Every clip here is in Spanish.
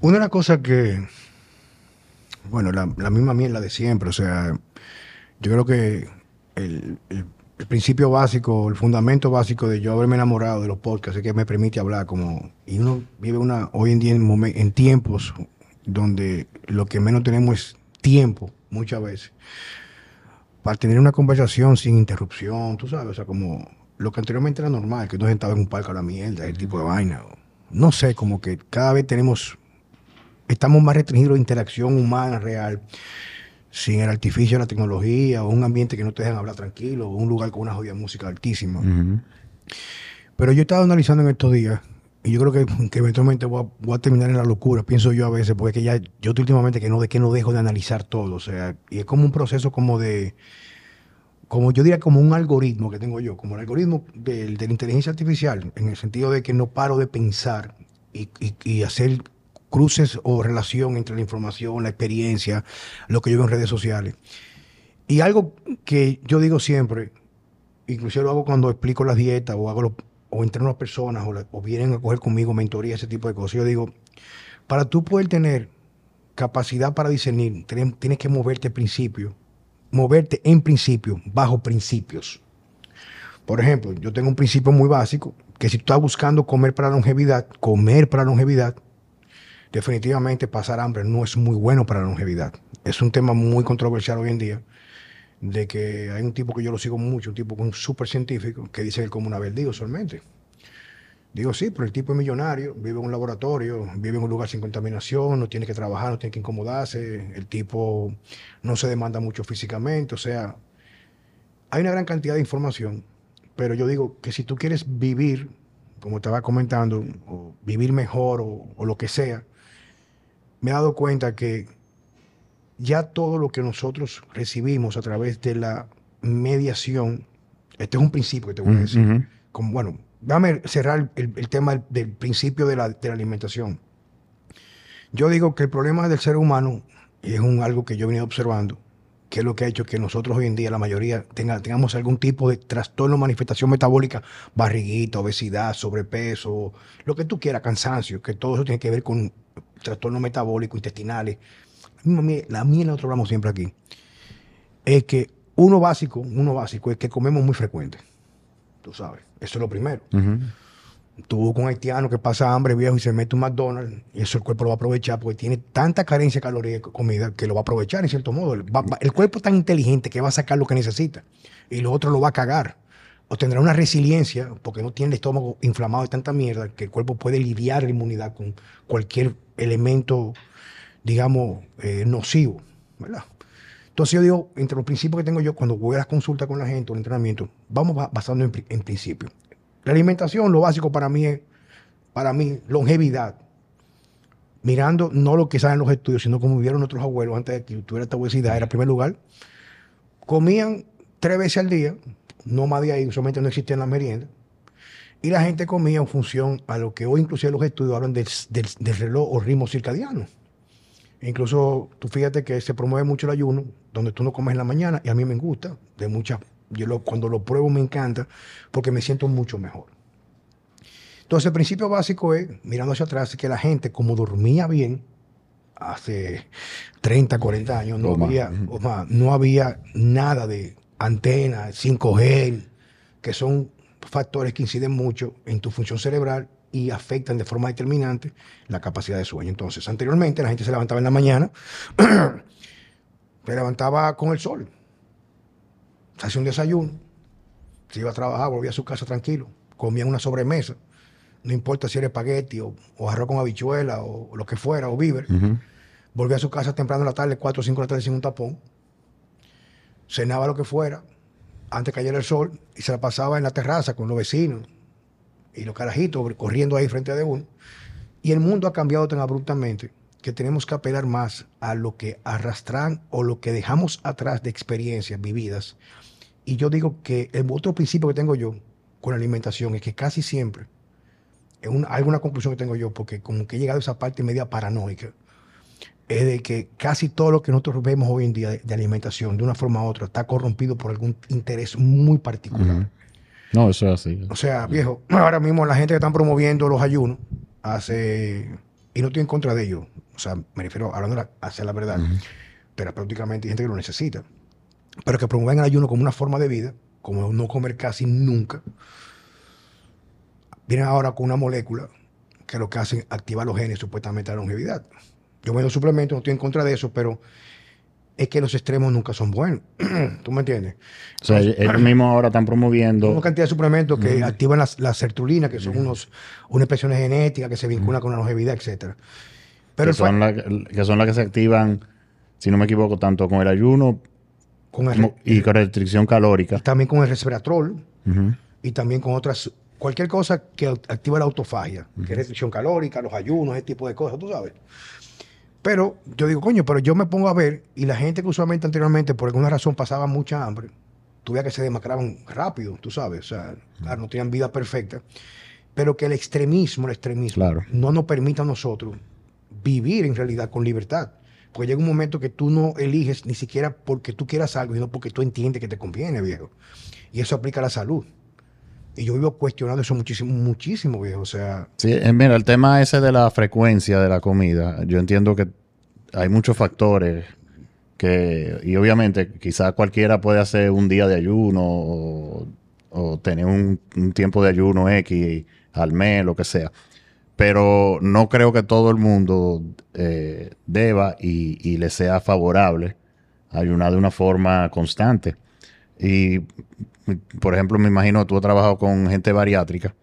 Una de las cosas que, bueno, la, misma mierda de siempre, o sea, yo creo que el, principio básico, el fundamento básico de yo haberme enamorado de los podcasts es que me permite hablar como, y uno vive una, hoy en día en, en tiempos donde lo que menos tenemos es tiempo, muchas veces, para tener una conversación sin interrupción, tú sabes, o sea, como lo que anteriormente era normal, que uno sentaba en un parque a la mierda, el tipo de vaina. No sé, como que cada vez tenemos estamos más restringidos a interacción humana real, sin el artificio de la tecnología, o un ambiente que no te dejan hablar tranquilo, o un lugar con una jodida música altísima. Pero yo he estado analizando en estos días, y yo creo que, que eventualmente voy a, terminar en la locura, pienso yo a veces, porque ya yo últimamente que no, de que no dejo de analizar todo, o sea, y es como un proceso como de, como yo diría, como un algoritmo que tengo yo, como el algoritmo de, la inteligencia artificial, en el sentido de que no paro de pensar y, y hacer cruces o relación entre la información, la experiencia, lo que yo veo en redes sociales. Y algo que yo digo siempre, inclusive lo hago cuando explico las dietas o hago o entreno a personas o, vienen a coger conmigo mentoría, ese tipo de cosas. Yo digo, para tú poder tener capacidad para discernir, tienes que moverte principio, moverte en principio, bajo principios. Por ejemplo, yo tengo un principio muy básico, que si tú estás buscando comer para longevidad, comer para longevidad, definitivamente pasar hambre no es muy bueno para la longevidad. Es un tema muy controversial hoy en día, de que hay un tipo que yo lo sigo mucho, un tipo un súper científico, que dice que como una digo solamente. Digo, sí, pero el tipo es millonario, vive en un laboratorio, vive en un lugar sin contaminación, no tiene que trabajar, no tiene que incomodarse, el tipo no se demanda mucho físicamente, o sea, hay una gran cantidad de información, pero yo digo que si tú quieres vivir, como estaba comentando, o vivir mejor o lo que sea, me he dado cuenta que ya todo lo que nosotros recibimos a través de la mediación, este es un principio que te voy a decir, como, bueno, déjame cerrar el, tema del, principio de la, alimentación. Yo digo que el problema del ser humano, es un, algo que yo he venido observando, que es lo que ha hecho que nosotros hoy en día, la mayoría, tengamos algún tipo de trastorno, manifestación metabólica, barriguita, obesidad, sobrepeso, lo que tú quieras, cansancio, que todo eso tiene que ver con trastornos metabólicos, intestinales. La mía, nosotros hablamos siempre aquí, es que uno básico, uno básico es que comemos muy frecuente. Tú sabes, eso es lo primero. Tú con un haitiano que pasa hambre viejo y se mete un McDonald's, y eso el cuerpo lo va a aprovechar porque tiene tanta carencia de calorías de comida que lo va a aprovechar en cierto modo. el cuerpo es tan inteligente que va a sacar lo que necesita y lo otro lo va a cagar o tendrá una resiliencia, porque no tiene el estómago inflamado de tanta mierda, que el cuerpo puede lidiar la inmunidad con cualquier elemento, digamos, eh, nocivo, ¿verdad? Entonces yo digo, entre los principios que tengo yo cuando voy a las consultas con la gente o el entrenamiento, vamos basando en, en principios. La alimentación, lo básico para mí es, para mí, longevidad. Mirando no lo que saben los estudios, sino como vivieron nuestros abuelos antes de que tuviera esta obesidad, era primer lugar, comían tres veces al día, más de ahí, usualmente no existía en la merienda. Y la gente comía en función a lo que hoy inclusive los estudios hablan del, reloj o ritmo circadiano. incluso tú fíjate que se promueve mucho el ayuno, donde tú no comes en la mañana, y a mí me gusta, de muchas, yo lo, cuando lo pruebo me encanta, porque me siento mucho mejor. Entonces el principio básico es, mirando hacia atrás, que la gente como dormía bien, hace 30, 40 años, no, había, no había nada de antenas, 5G, que son factores que inciden mucho en tu función cerebral y afectan de forma determinante la capacidad de sueño. Entonces, anteriormente la gente se levantaba en la mañana, se levantaba con el sol, se hacía un desayuno, se iba a trabajar, volvía a su casa tranquilo, comía una sobremesa, no importa si era espagueti o, arroz con habichuela o, lo que fuera, o víver, volvía a su casa temprano en la tarde, 4 o 5 de la tarde sin un tapón, cenaba lo que fuera, antes de cayera el sol, y se la pasaba en la terraza con los vecinos y los carajitos corriendo ahí frente de uno. Y el mundo ha cambiado tan abruptamente que tenemos que apelar más a lo que arrastran o lo que dejamos atrás de experiencias vividas. Y yo digo que el otro principio que tengo yo con la alimentación es que casi siempre, es alguna conclusión que tengo yo, porque como que he llegado a esa parte media paranoica, es de que casi todo lo que nosotros vemos hoy en día de, alimentación, de una forma u otra, está corrompido por algún interés muy particular. No, eso es así. O sea, viejo, ahora mismo la gente que están promoviendo los ayunos hace y no estoy en contra de ello, o sea, me refiero hablando la, hacia la verdad, terapéuticamente hay gente que lo necesita, pero que promueven el ayuno como una forma de vida, como no comer casi nunca, vienen ahora con una molécula que lo que hacen activa los genes supuestamente a la longevidad. Yo me doy suplementos, no estoy en contra de eso, pero es que los extremos nunca son buenos. ¿Tú me entiendes? O sea, ellos mismos ahora están promoviendo. Una cantidad de suplementos que activan la, la sertrulina, que son unos, unas expresiones genéticas que se vinculan con la longevidad, etcétera. Pero que, son la, que son las que se activan, si no me equivoco, tanto con el ayuno y con restricción calórica. Y también con el resveratrol y también con otras, cualquier cosa que activa la autofagia, que es restricción calórica, los ayunos, ese tipo de cosas, tú sabes. Pero yo digo, coño, pero yo me pongo a ver y la gente que usualmente anteriormente por alguna razón pasaba mucha hambre, tuve que se demacraban rápido, tú sabes, o sea, claro, no tenían vida perfecta, pero que el extremismo, el extremismo, no nos permita a nosotros vivir en realidad con libertad. Porque llega un momento que tú no eliges ni siquiera porque tú quieras algo, sino porque tú entiendes que te conviene, viejo. Y eso aplica a la salud. Y yo vivo cuestionando eso muchísimo, muchísimo, viejo. O sea. Sí, eh, mira, el tema ese de la frecuencia de la comida, yo entiendo que hay muchos factores que, y obviamente, quizás cualquiera puede hacer un día de ayuno o, tener un, tiempo de ayuno X al mes, lo que sea. Pero no creo que todo el mundo eh, deba y, y le sea favorable ayunar de una forma constante. Y por ejemplo, me imagino tú has trabajado con gente bariátrica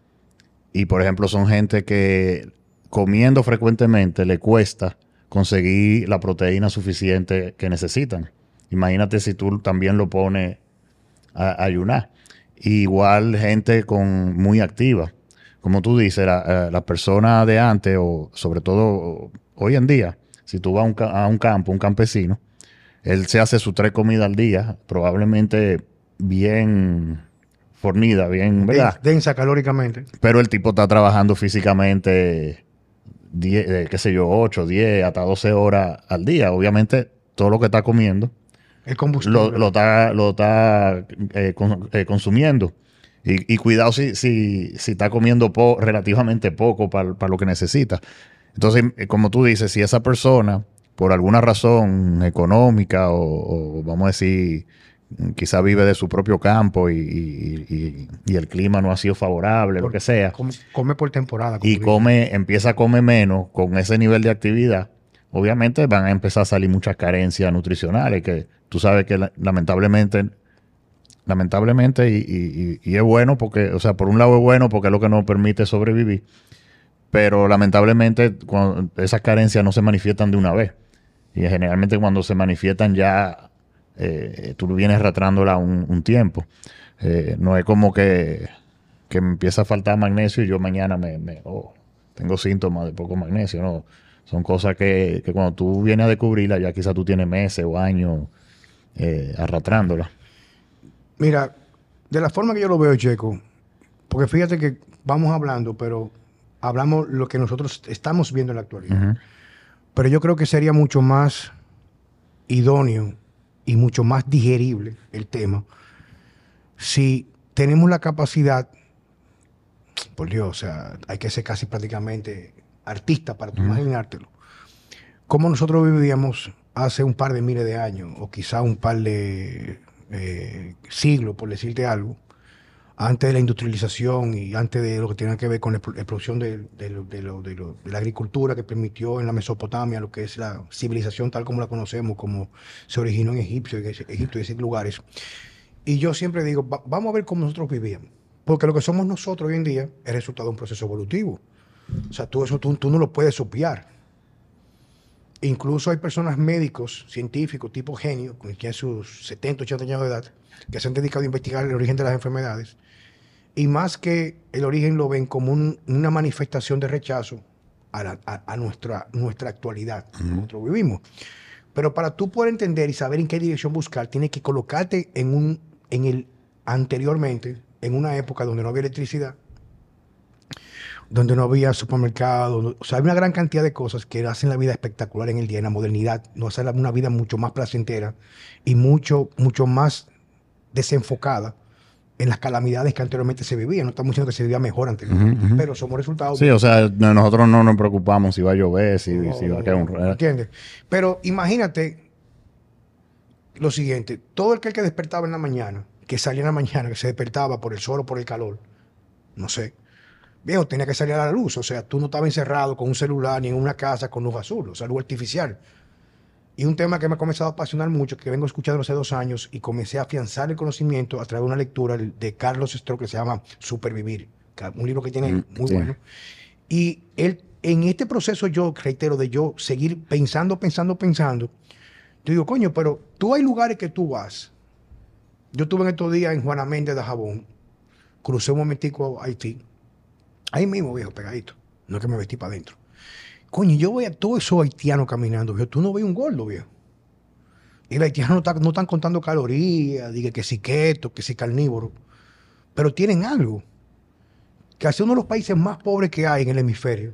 y, por ejemplo, son gente que comiendo frecuentemente le cuesta conseguir la proteína suficiente que necesitan. Imagínate si tú también lo pones a, ayunar. igual gente con muy activa. Como tú dices, la, eh, persona de antes, o sobre todo hoy en día, si tú vas a un, a un campo, un campesino, él se hace sus tres comidas al día, probablemente bien fornida, bien, ¿verdad? Densa calóricamente. Pero el tipo está trabajando físicamente, 10, eh, qué sé yo, 8, 10, hasta 12 horas al día. Obviamente, todo lo que está comiendo el combustible. Lo, está, lo está eh, eh, consumiendo. Y, cuidado si, si, si, está comiendo relativamente poco para lo que necesita. Entonces, como tú dices, si esa persona, por alguna razón económica o vamos a decir quizá vive de su propio campo y, el clima no ha sido favorable, lo que sea. Come, por temporada. Y come, empieza a comer menos con ese nivel de actividad. Obviamente van a empezar a salir muchas carencias nutricionales que tú sabes que lamentablemente, lamentablemente, y, es bueno porque, o sea, por un lado es bueno porque es lo que nos permite sobrevivir, pero lamentablemente esas carencias no se manifiestan de una vez. Y generalmente cuando se manifiestan ya eh, tú vienes ratrándola un, tiempo. Eh, no es como que, me empieza a faltar magnesio y yo mañana me, oh, tengo síntomas de poco magnesio. No, son cosas que, cuando tú vienes a descubrirla ya quizás tú tienes meses o años eh, arrastrándola. Mira, de la forma que yo lo veo, Checo, porque fíjate que vamos hablando, pero hablamos lo que nosotros estamos viendo en la actualidad. Pero yo creo que sería mucho más idóneo y mucho más digerible el tema si tenemos la capacidad, por Dios, o sea, hay que ser casi prácticamente artista para imaginártelo, como nosotros vivíamos hace un par de miles de años, o quizá un par de eh, siglos, por decirte algo, antes de la industrialización y antes de lo que tiene que ver con la, producción de, la agricultura que permitió en la Mesopotamia lo que es la civilización tal como la conocemos, como se originó en Egipto, Egipto y esos lugares. Y yo siempre digo, vamos a ver cómo nosotros vivíamos. Porque lo que somos nosotros hoy en día es resultado de un proceso evolutivo. O sea, tú eso tú, no lo puedes sopiar. Incluso hay personas médicos, científicos, tipo genio, que tienen sus 70, 80 años de edad, que se han dedicado a investigar el origen de las enfermedades y más que el origen lo ven como una manifestación de rechazo a, nuestra, nuestra actualidad, nosotros vivimos. Pero para tú poder entender y saber en qué dirección buscar, tienes que colocarte en un en el anteriormente, en una época donde no había electricidad, donde no había supermercado, o sea, hay una gran cantidad de cosas que hacen la vida espectacular en el día, en la modernidad, nos hacen una vida mucho más placentera y mucho, mucho más desenfocada en las calamidades que anteriormente se vivían. No estamos diciendo que se vivía mejor anteriormente, pero somos resultados. Sí, o sea, nosotros no nos preocupamos si va a llover, si, si va a caer un... ¿Entiendes? Pero imagínate lo siguiente, todo el que, el que despertaba en la mañana, que salía en la mañana, que se despertaba por el sol o por el calor, no sé, viejo, tenía que salir a la luz, o sea, tú no estabas encerrado con un celular ni en una casa con luz azul, o sea, luz artificial. Y un tema que me ha comenzado a apasionar mucho, que vengo escuchando hace dos años y comencé a afianzar el conocimiento a través de una lectura de Carlos Stroh que se llama Supervivir, un libro que tiene mm, muy bueno. Y él, en este proceso yo, reitero, de yo seguir pensando, pensando, pensando, yo digo, coño, pero tú hay lugares que tú vas. Yo estuve en estos días en Juana Méndez de Jabón, crucé un momentico a Haití, ahí mismo, viejo, pegadito, no es que me vestí para adentro. Coño, yo voy a todos esos haitianos caminando, viejo. Tú no ves un gordo, viejo. Y los haitianos no, están contando calorías, diga que si keto, que si carnívoro. Pero tienen algo. Que hace uno de los países más pobres que hay en el hemisferio.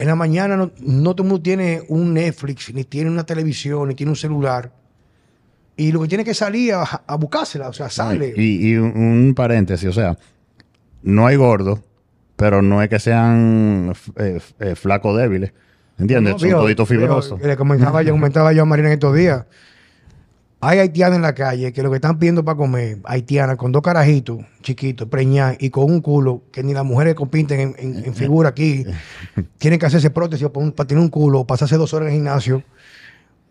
En la mañana no, todo el mundo tiene un Netflix, ni tiene una televisión, ni tiene un celular. Y lo que tiene que salir a, a buscársela, o sea, sale. Y, un, paréntesis, o sea, no hay gordos pero no es que sean eh, eh, flacos débiles. ¿Entiendes? Son toditos fibrosos. Le comentaba yo, comentaba yo a Marina en estos días. Hay haitianas en la calle que lo que están pidiendo para comer, haitianas con dos carajitos chiquitos, preñadas y con un culo que ni las mujeres compiten en, figura aquí, tienen que hacerse prótesis para tener un culo, o pasarse dos horas en el gimnasio,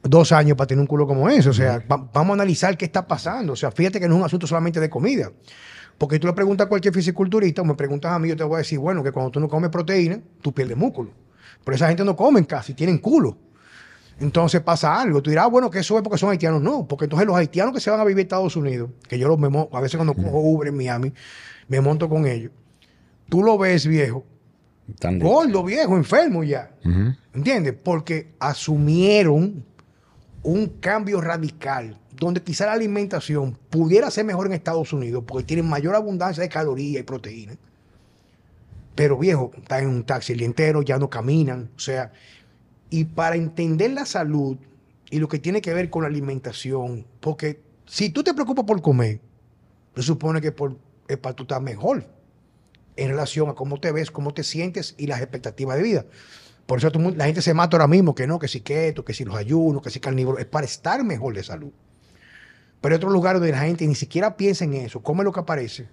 dos años para tener un culo como ese. O sea, vamos a analizar qué está pasando. O sea, fíjate que no es un asunto solamente de comida. Porque tú le preguntas a cualquier fisiculturista o me preguntas a mí, yo te voy a decir, bueno, que cuando tú no comes proteína, tú pierdes músculo. Pero esa gente no comen casi, tienen culo. Entonces pasa algo. Tú dirás, ah, bueno, que eso es porque son haitianos. No, porque entonces los haitianos que se van a vivir a Estados Unidos, que yo los me a veces cuando cojo Uber en Miami, me monto con ellos. Tú lo ves viejo, gordo, viejo, enfermo ya. ¿Entiendes? Porque asumieron un cambio radical donde quizá la alimentación pudiera ser mejor en Estados Unidos porque tienen mayor abundancia de calorías y proteínas. Pero viejo, están en un taxi el entero, ya no caminan. O sea, y para entender la salud y lo que tiene que ver con la alimentación, porque si tú te preocupas por comer, se supone que por, es para tú estar mejor en relación a cómo te ves, cómo te sientes y las expectativas de vida. Por eso la gente se mata ahora mismo, que no, que si keto, que si los ayunos, que si carnívoro, es para estar mejor de salud. Pero hay otros lugares donde la gente ni siquiera piensa en eso, come lo que aparece.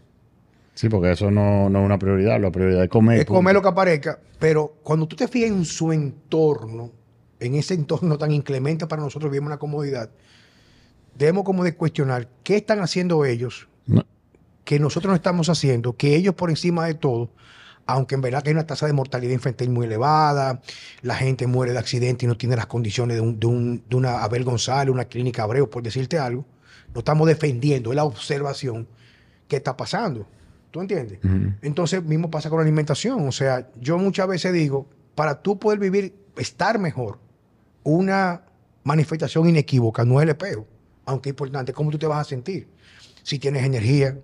Sí, porque eso no, es una prioridad, la prioridad es comer. Es comer lo que aparezca, pero cuando tú te fijas en su entorno, en ese entorno tan inclemente para nosotros, vivimos una comodidad, debemos como de cuestionar qué están haciendo ellos, que nosotros no estamos haciendo, que ellos por encima de todo, aunque en verdad que hay una tasa de mortalidad infantil muy elevada, la gente muere de accidente y no tiene las condiciones de, de una Abel González, una clínica Abreu, por decirte algo, no estamos defendiendo, es la observación que está pasando. ¿Tú entiendes? Entonces, mismo pasa con la alimentación. O sea, yo muchas veces digo, para tú poder vivir, estar mejor, una manifestación inequívoca no es el espejo, aunque es importante, cómo tú te vas a sentir. Si tienes energía,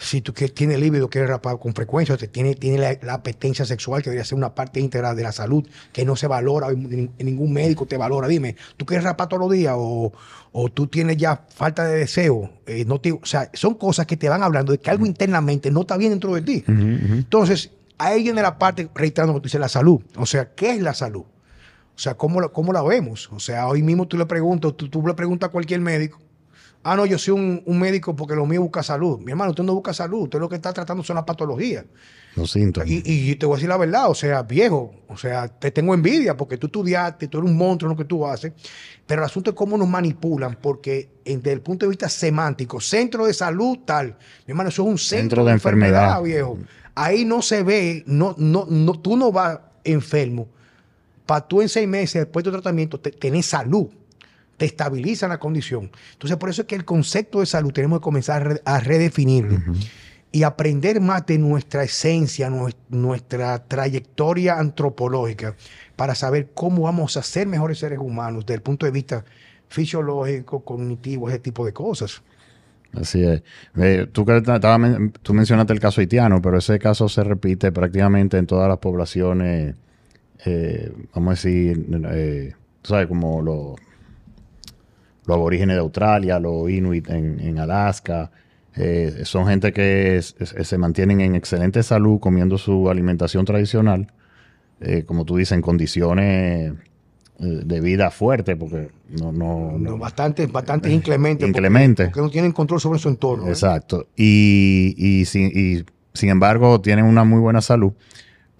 si tú tienes líbido, quieres rapar con frecuencia, te tiene, tiene la, apetencia sexual, que debería ser una parte íntegra de la salud, que no se valora, ningún médico te valora. Dime, ¿tú quieres rapar todos los días o, tú tienes ya falta de deseo? Eh, no te, o sea, son cosas que te van hablando de que algo internamente no está bien dentro de ti. Entonces, ahí viene la parte, reiterando que tú dices, la salud. O sea, ¿qué es la salud? O sea, ¿cómo, cómo la vemos? O sea, hoy mismo tú le preguntas, tú, tú le preguntas a cualquier médico, Ah, no, yo soy un, médico porque lo mío busca salud. Mi hermano, usted no busca salud, usted lo que está tratando son las patologías. Los síntomas. Y, y, te voy a decir la verdad, o sea, viejo, o sea, te tengo envidia porque tú estudiaste, tú eres un monstruo en lo que tú haces, pero el asunto es cómo nos manipulan, porque desde el punto de vista semántico, centro de salud, tal, mi hermano, eso es un centro, de, enfermedad, viejo. Ahí no se ve, no, no, no, tú no vas enfermo. Para tú en seis meses, después de tu tratamiento, tener salud te estabiliza la condición. Entonces, por eso es que el concepto de salud tenemos que comenzar a redefinirlo y aprender más de nuestra esencia, nuestra trayectoria antropológica, para saber cómo vamos a ser mejores seres humanos desde el punto de vista fisiológico, cognitivo, ese tipo de cosas. Así es. tú, tú mencionaste el caso haitiano, pero ese caso se repite prácticamente en todas las poblaciones, eh, vamos a decir, eh, ¿sabes? Como los los aborígenes de Australia, los inuit en, Alaska, Eh, son gente que se mantienen en excelente salud comiendo su alimentación tradicional, eh, como tú dices, en condiciones eh, de vida fuerte, porque no... no, no bastante, bastante inclemente. Inclemente. Porque, no tienen control sobre su entorno. Exacto. Y, y, sin, sin embargo tienen una muy buena salud.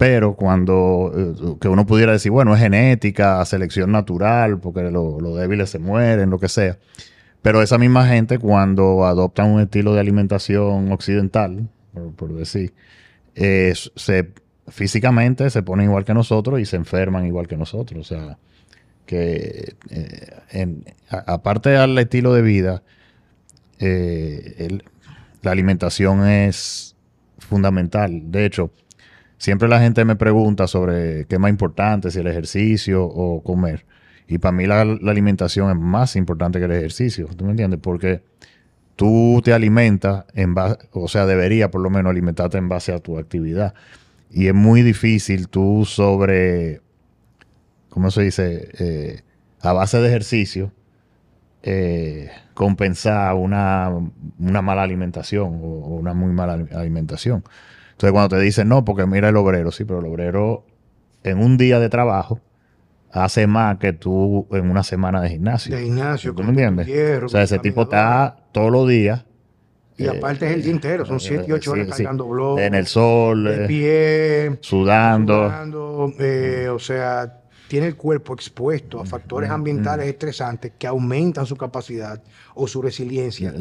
Pero cuando eh, que uno pudiera decir, bueno, es genética, selección natural, porque los débiles se mueren, lo que sea. Pero esa misma gente, cuando adoptan un estilo de alimentación occidental, por, decir, se, físicamente se ponen igual que nosotros y se enferman igual que nosotros. O sea, que eh, aparte del estilo de vida, eh, la alimentación es fundamental. De hecho, siempre la gente me pregunta sobre qué es más importante, si el ejercicio o comer. Y para mí la, alimentación es más importante que el ejercicio. ¿Tú me entiendes? Porque tú te alimentas en base, o sea, debería por lo menos alimentarte en base a tu actividad. Y es muy difícil tú sobre ¿cómo se dice? Eh, a base de ejercicio, eh, compensar una, mala alimentación o, una muy mala alimentación. Entonces, cuando te dicen, no, porque mira el obrero, sí, pero el obrero en un día de trabajo hace más que tú en una semana de gimnasio. De gimnasio, ¿tú me entiendes? o sea, ese tipo está todos los días. Y aparte es el día entero, son 7 y 8 horas cargando blogs. En el sol. De pie. Sudando. sudando o sea, tiene el cuerpo expuesto a factores ambientales estresantes que aumentan su capacidad o su resiliencia.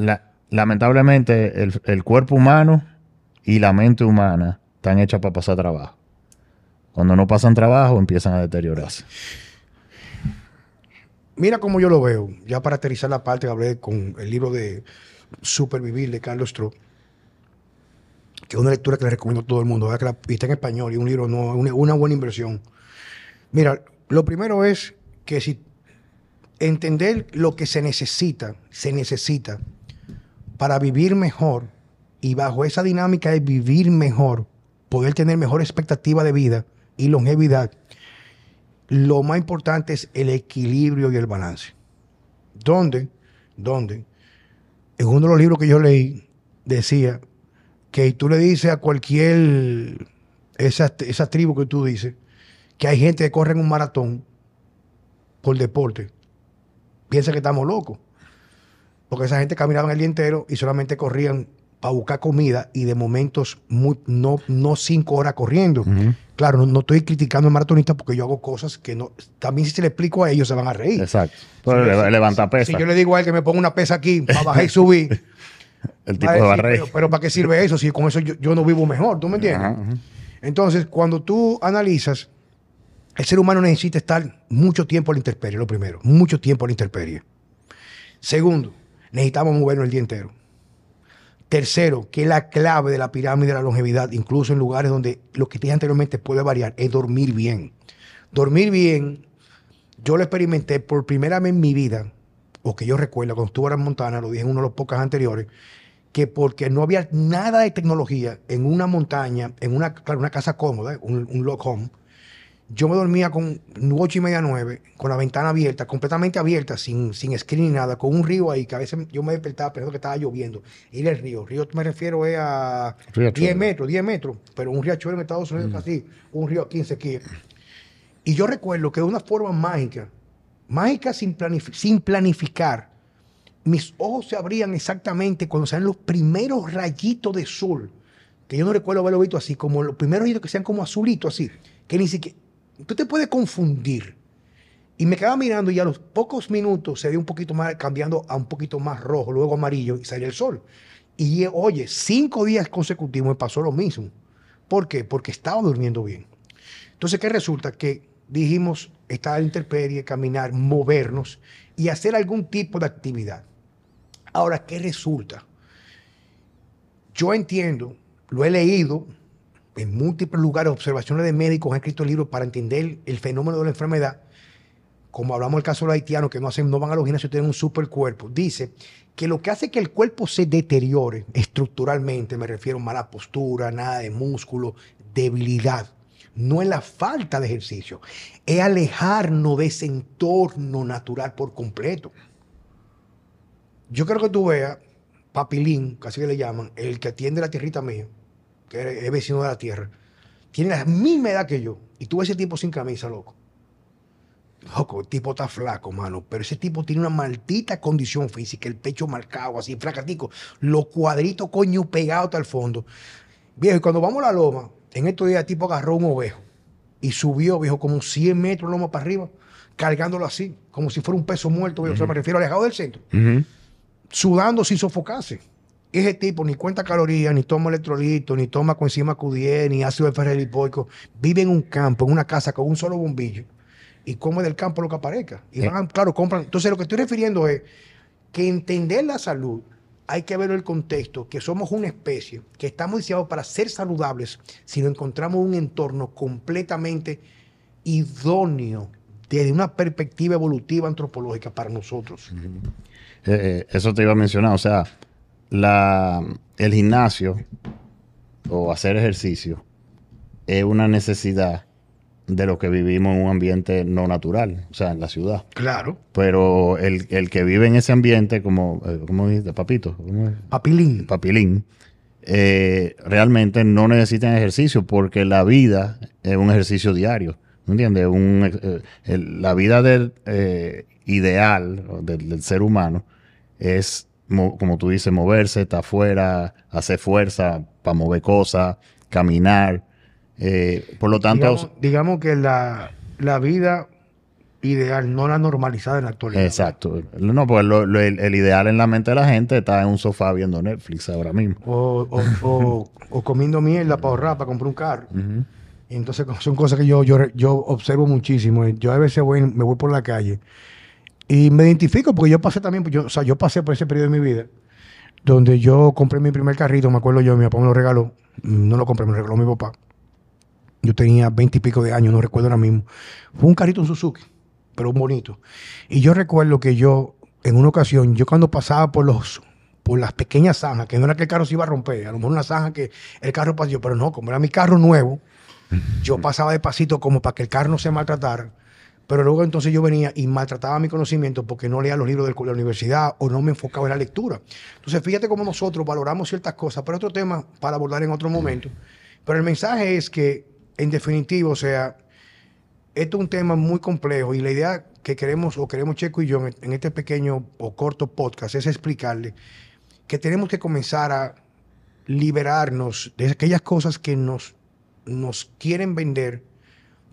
lamentablemente, el, cuerpo humano y la mente humana están hechas para pasar trabajo. Cuando no pasan trabajo, empiezan a deteriorarse. Mira cómo yo lo veo, ya para aterrizar la parte que hablé con el libro de Supervivir de Carlos Stroh, que es una lectura que le recomiendo a todo el mundo, que está en español y un libro, una buena inversión. Mira, lo primero es que si entender lo que se necesita, se necesita para vivir mejor y bajo esa dinámica de vivir mejor, poder tener mejor expectativa de vida y longevidad, lo más importante es el equilibrio y el balance. ¿Dónde? ¿Dónde? En uno de los libros que yo leí decía que tú le dices a cualquier, esa, esa tribu que tú dices, que hay gente que corre en un maratón por deporte. Piensa que estamos locos. Porque esa gente caminaba el día entero y solamente corrían para buscar comida y de momentos muy, no, no cinco horas corriendo. Claro, no, estoy criticando al maratonista porque yo hago cosas que no. También si se le explico a ellos se van a reír. Exacto. Pero levanta pesa. Si yo le digo a él que me ponga una pesa aquí para bajar y subir. el tipo de barrer. Pero, ¿para qué sirve eso si con eso yo, no vivo mejor? ¿Tú me entiendes? Entonces, cuando tú analizas el ser humano necesita estar mucho tiempo a la intemperie, lo primero, mucho tiempo a la intemperie. Segundo, necesitamos movernos el día entero. Tercero, que la clave de la pirámide de la longevidad, incluso en lugares donde lo que te dije anteriormente puede variar, es dormir bien. Dormir bien, yo lo experimenté por primera vez en mi vida, o que yo recuerdo, cuando estuve en Montana, lo dije en uno de los pocos anteriores, que porque no había nada de tecnología en una montaña, en una, casa cómoda, un, un log home, yo me dormía con ocho y media, nueve, con la ventana abierta, completamente abierta, sin, sin screen ni nada, con un río ahí, que a veces yo me despertaba pensando que estaba lloviendo. Ir el río. Río me refiero a 10 metros, 10 metros, pero un riachuelo en Estados Unidos mm. un río a 15 aquí. Y yo recuerdo que de una forma mágica, mágica sin, sin planificar, mis ojos se abrían exactamente cuando salen los primeros rayitos de sol, que yo no recuerdo haberlo visto así, como los primeros rayitos que sean como azulitos así, que ni siquiera tú te puedes confundir. Y me quedaba mirando y a los pocos minutos se dio un poquito más, cambiando a un poquito más rojo, luego amarillo y salió el sol. Y oye, cinco días consecutivos me pasó lo mismo. ¿Por qué? Porque estaba durmiendo bien. Entonces, ¿qué resulta? Que dijimos estar en interperie, caminar, movernos y hacer algún tipo de actividad. Ahora, ¿qué resulta? Yo entiendo, lo he leído, en múltiples lugares, observaciones de médicos han escrito libros para entender el fenómeno de la enfermedad, como hablamos del caso de los haitianos que no, hacen, no van a los gimnasios tienen un super cuerpo, dice que lo que hace que el cuerpo se deteriore estructuralmente, me refiero a mala postura, nada de músculo, debilidad, no es la falta de ejercicio, es alejarnos de ese entorno natural por completo. Yo creo que tú veas Papilín, casi que le llaman, el que atiende la tierrita mía, que es vecino de la tierra, tiene la misma edad que yo. Y tú ves ese tipo sin camisa, loco. Loco, el tipo está flaco, mano. Pero ese tipo tiene una maldita condición física, el pecho marcado, así, flacatico. Los cuadritos, coño, pegados hasta el fondo. Viejo, y cuando vamos a la loma, en estos días el tipo agarró un ovejo y subió, viejo, como 100 metros loma para arriba, cargándolo así, como si fuera un peso muerto, viejo. O sea, me refiero alejado del centro. Sudando sin sofocarse. Ese tipo ni cuenta calorías, ni toma electrolitos, ni toma coenzima Q10, ni ácido ferrolipoico. Vive en un campo, en una casa con un solo bombillo y come del campo lo que aparezca. Y van, claro, compran. Entonces, lo que estoy refiriendo es que entender la salud hay que ver el contexto, que somos una especie, que estamos diseñados para ser saludables si no encontramos un entorno completamente idóneo desde una perspectiva evolutiva antropológica para nosotros. Eh, eh, eso te iba a mencionar, o sea, la, el gimnasio o hacer ejercicio es una necesidad de lo que vivimos en un ambiente no natural, o sea, en la ciudad. Claro. Pero el, que vive en ese ambiente, como, eh, ¿cómo dijiste? Papito. Papilín. Papilín. Eh, realmente no necesitan ejercicio porque la vida es un ejercicio diario. ¿Me entiendes? Eh, la vida del ideal del, ser humano es, como tú dices, moverse, estar afuera, hacer fuerza para mover cosas, caminar. Eh, por lo tanto... Digamos, que la, vida ideal, no la normalizada en la actualidad. Exacto. No, pues el, ideal en la mente de la gente está en un sofá viendo Netflix ahora mismo. O, comiendo mierda para ahorrar, para comprar un carro. Y entonces son cosas que yo, yo, yo observo muchísimo. Yo a veces voy, me voy por la calle y me identifico porque yo pasé también, yo, o sea, yo pasé por ese periodo de mi vida donde yo compré mi primer carrito, me acuerdo yo, mi papá me lo regaló. No lo compré, me lo regaló mi papá. Yo tenía veinte y pico de años, no recuerdo ahora mismo. Fue un carrito en Suzuki, pero bonito. Y yo recuerdo que yo, en una ocasión, yo cuando pasaba por los por las pequeñas zanjas, que no era que el carro se iba a romper, a lo mejor una zanja que el carro pasó, pero no, como era mi carro nuevo, yo pasaba despacito como para que el carro no se maltratara. Pero luego entonces yo venía y maltrataba mi conocimiento porque no leía los libros de la universidad o no me enfocaba en la lectura. Entonces fíjate cómo nosotros valoramos ciertas cosas, pero otro tema para abordar en otro momento. Pero el mensaje es que en definitiva, o sea, esto es un tema muy complejo y la idea que queremos o queremos Checo y yo en este pequeño o corto podcast es explicarle que tenemos que comenzar a liberarnos de aquellas cosas que nos, nos quieren vender,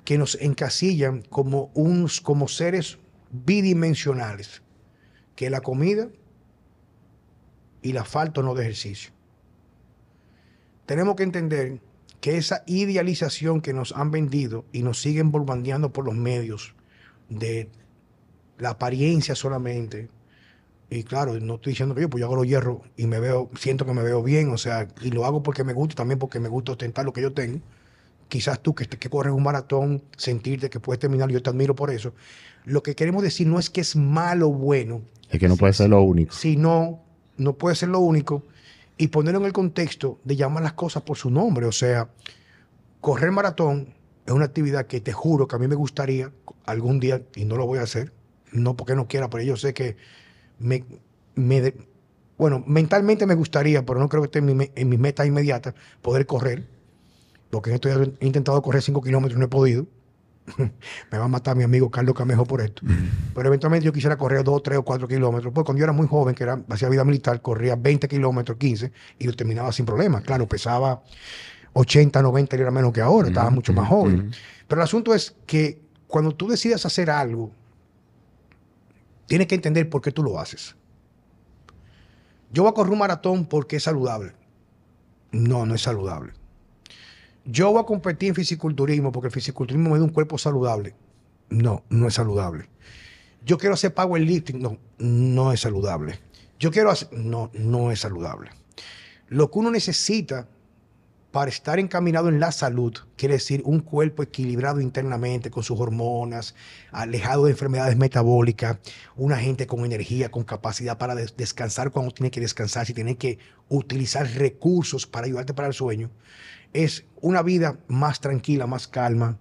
que nos encasillan como, unos, como seres bidimensionales, que la comida y la falta no de ejercicio. Tenemos que entender que esa idealización que nos han vendido y nos siguen bombardeando por los medios de la apariencia solamente, y claro, no estoy diciendo que yo, pues yo hago los hierros y me veo, siento que me veo bien, o sea, y lo hago porque me gusta, también porque me gusta ostentar lo que yo tengo. Quizás tú que, que corres un maratón, sentirte que puedes terminar, yo te admiro por eso. Lo que queremos decir no es que es malo o bueno. Es que no puede ser lo único. Sino, no puede ser lo único, y ponerlo en el contexto de llamar las cosas por su nombre. O sea, correr maratón es una actividad que te juro que a mí me gustaría algún día, y no lo voy a hacer, no porque no quiera, pero yo sé que me, me bueno, mentalmente me gustaría, pero no creo que esté en mi, en mi meta inmediata, poder correr. Porque en esto he intentado correr 5 kilómetros y no he podido. me va a matar mi amigo Carlos Camejo por esto. Pero eventualmente yo quisiera correr 2, 3 o 4 kilómetros. Pues cuando yo era muy joven, que era, hacía vida militar, corría 20 kilómetros, 15, y lo terminaba sin problema. Claro, pesaba 80, 90 y era menos que ahora, estaba mucho más joven. Pero el asunto es que cuando tú decides hacer algo, tienes que entender por qué tú lo haces. Yo voy a correr un maratón porque es saludable. No, no es saludable. Yo voy a competir en fisiculturismo porque el fisiculturismo me da un cuerpo saludable. No, no es saludable. Yo quiero hacer powerlifting. No, no es saludable. Yo quiero hacer. No, no es saludable. Lo que uno necesita para estar encaminado en la salud, quiere decir un cuerpo equilibrado internamente con sus hormonas, alejado de enfermedades metabólicas, una gente con energía, con capacidad para descansar cuando tiene que descansar, si tiene que utilizar recursos para ayudarte para el sueño es una vida más tranquila, más calma,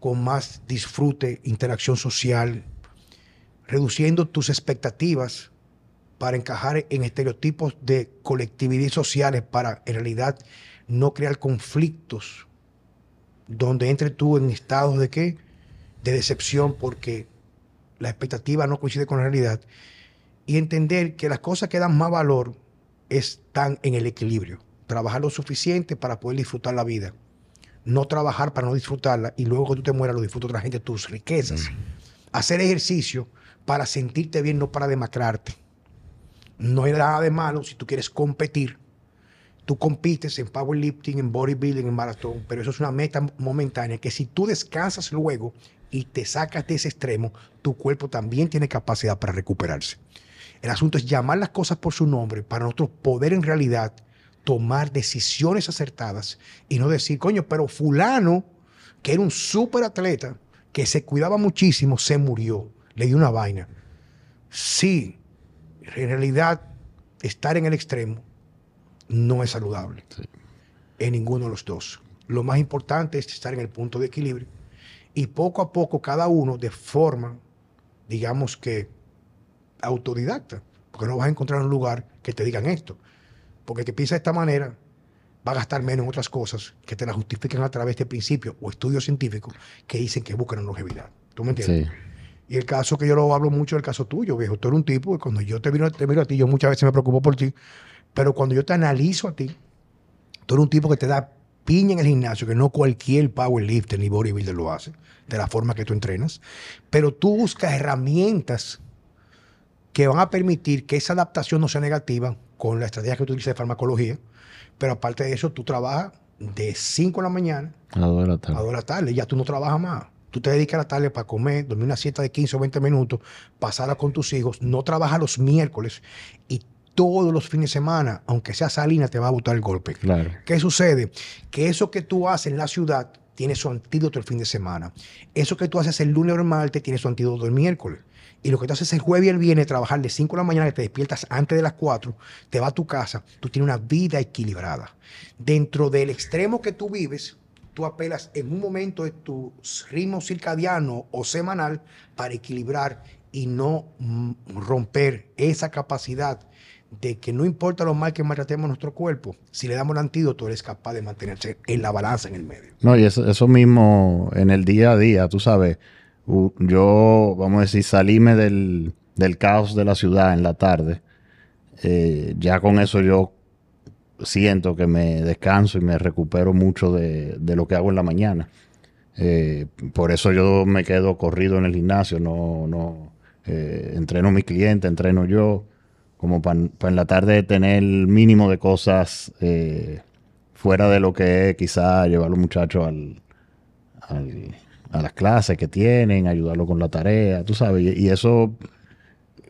con más disfrute, interacción social, reduciendo tus expectativas para encajar en estereotipos de colectividad sociales para en realidad no crear conflictos donde entre tú en estados de qué? De decepción porque la expectativa no coincide con la realidad y entender que las cosas que dan más valor están en el equilibrio. Trabajar lo suficiente para poder disfrutar la vida. No trabajar para no disfrutarla y luego que tú te mueras lo disfruta otra gente, tus riquezas. Hacer ejercicio para sentirte bien, no para demacrarte. No hay nada de malo si tú quieres competir. Tú compites en powerlifting, en bodybuilding, en maratón, pero eso es una meta momentánea que si tú descansas luego y te sacas de ese extremo, tu cuerpo también tiene capacidad para recuperarse. El asunto es llamar las cosas por su nombre para nosotros poder en realidad tomar decisiones acertadas y no decir, coño, pero fulano, que era un súper atleta, que se cuidaba muchísimo, se murió, le dio una vaina. Sí, en realidad estar en el extremo no es saludable en ninguno de los dos. Lo más importante es estar en el punto de equilibrio y poco a poco cada uno de forma, digamos que autodidacta, porque no vas a encontrar un lugar que te digan esto. Porque que piensa de esta manera va a gastar menos en otras cosas que te la justifiquen a través de principios o estudios científicos que dicen que buscan longevidad. ¿Tú me entiendes? Sí. Y el caso que yo lo hablo mucho es el caso tuyo, viejo. Tú eres un tipo que cuando yo te miro, te miro a ti, yo muchas veces me preocupo por ti, pero cuando yo te analizo a ti, tú eres un tipo que te da piña en el gimnasio, que no cualquier powerlifter ni bodybuilder lo hace, de la forma que tú entrenas, pero tú buscas herramientas que van a permitir que esa adaptación no sea negativa con la estrategia que tú utilizas de farmacología, pero aparte de eso, tú trabajas de 5 de la mañana a 2 de la tarde. A 2 de la tarde, ya tú no trabajas más. Tú te dedicas a la tarde para comer, dormir una siesta de 15 o 20 minutos, pasarla con tus hijos, no trabajas los miércoles y todos los fines de semana, aunque sea salina, te va a botar el golpe. Claro. ¿Qué sucede? Que eso que tú haces en la ciudad tiene su antídoto el fin de semana. Eso que tú haces el lunes o el martes tiene su antídoto el miércoles. Y lo que tú haces el jueves y el viernes, trabajar de 5 de la mañana, que te despiertas antes de las 4, te vas a tu casa, tú tienes una vida equilibrada. Dentro del extremo que tú vives, tú apelas en un momento de tu ritmo circadiano o semanal para equilibrar y no romper esa capacidad de que no importa lo mal que maltratemos nuestro cuerpo, si le damos el antídoto, eres capaz de mantenerse en la balanza en el medio. No, y eso, eso mismo en el día a día, tú sabes, yo, vamos a decir, salíme del, caos de la ciudad en la tarde. Eh, ya con eso yo siento que me descanso y me recupero mucho de, lo que hago en la mañana. Eh, por eso yo me quedo corrido en el gimnasio, no, no eh, entreno a mi cliente, entreno yo, como para en la tarde tener el mínimo de cosas fuera de lo que es quizá llevar a los muchachos al, a las clases que tienen, ayudarlo con la tarea, tú sabes, y, eso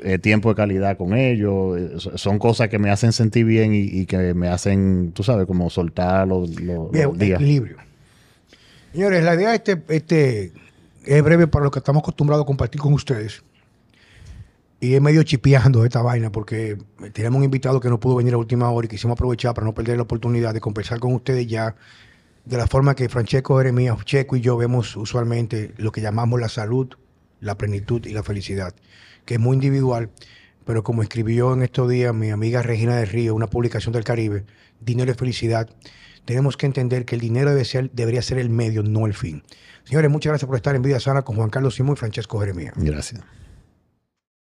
es tiempo de calidad con ellos, son cosas que me hacen sentir bien y, que me hacen, tú sabes, como soltar los, días. equilibrio. Señores, la idea de este, este es breve para lo que estamos acostumbrados a compartir con ustedes. Y es medio chipeando esta vaina porque tenemos un invitado que no pudo venir a última hora y quisimos aprovechar para no perder la oportunidad de conversar con ustedes ya de la forma que Francesco Jeremías, Checo y yo vemos usualmente lo que llamamos la salud, la plenitud y la felicidad, que es muy individual, pero como escribió en estos días mi amiga Regina de Río, una publicación del Caribe, Dinero y Felicidad, tenemos que entender que el dinero debe ser, debería ser el medio, no el fin. Señores, muchas gracias por estar en Vida Sana con Juan Carlos Simón y Francesco Jeremías. Gracias.